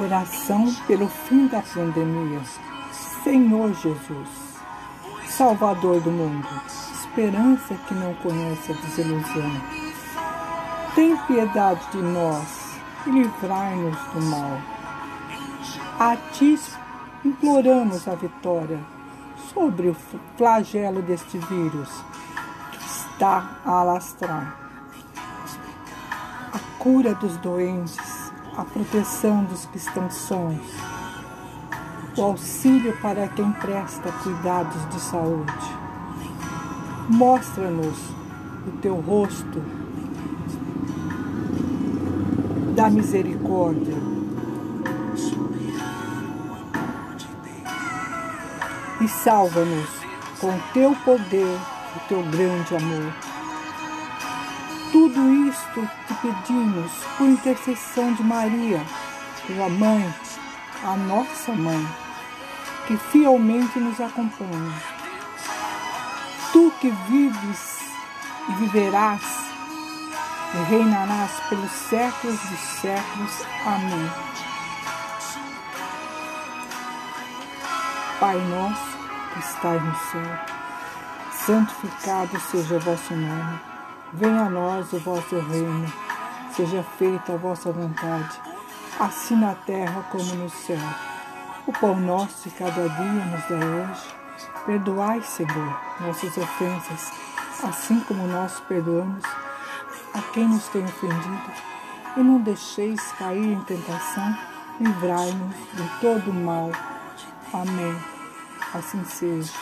Oração pelo fim da pandemia. Senhor Jesus, Salvador do mundo, esperança que não conhece a desilusão. Tem piedade de nós e livrai-nos do mal. A ti imploramos a vitória sobre o flagelo deste vírus que está a alastrar. A cura dos doentes, a proteção dos que estão sãos, o auxílio para quem presta cuidados de saúde. Mostra-nos o teu rosto da misericórdia. E salva-nos com teu poder, o teu grande amor. Tudo isto te pedimos por intercessão de Maria, tua mãe, a nossa mãe, que fielmente nos acompanha. Tu que vives e viverás e reinarás pelos séculos dos séculos. Amém. Pai nosso que estais no céu, santificado seja o vosso nome. Venha a nós o vosso reino, seja feita a vossa vontade, assim na terra como no céu. O pão nosso de cada dia nos dá hoje. Perdoai, Senhor, nossas ofensas, assim como nós perdoamos a quem nos tem ofendido. E não deixeis cair em tentação, livrai-nos de todo mal. Amém. Assim seja.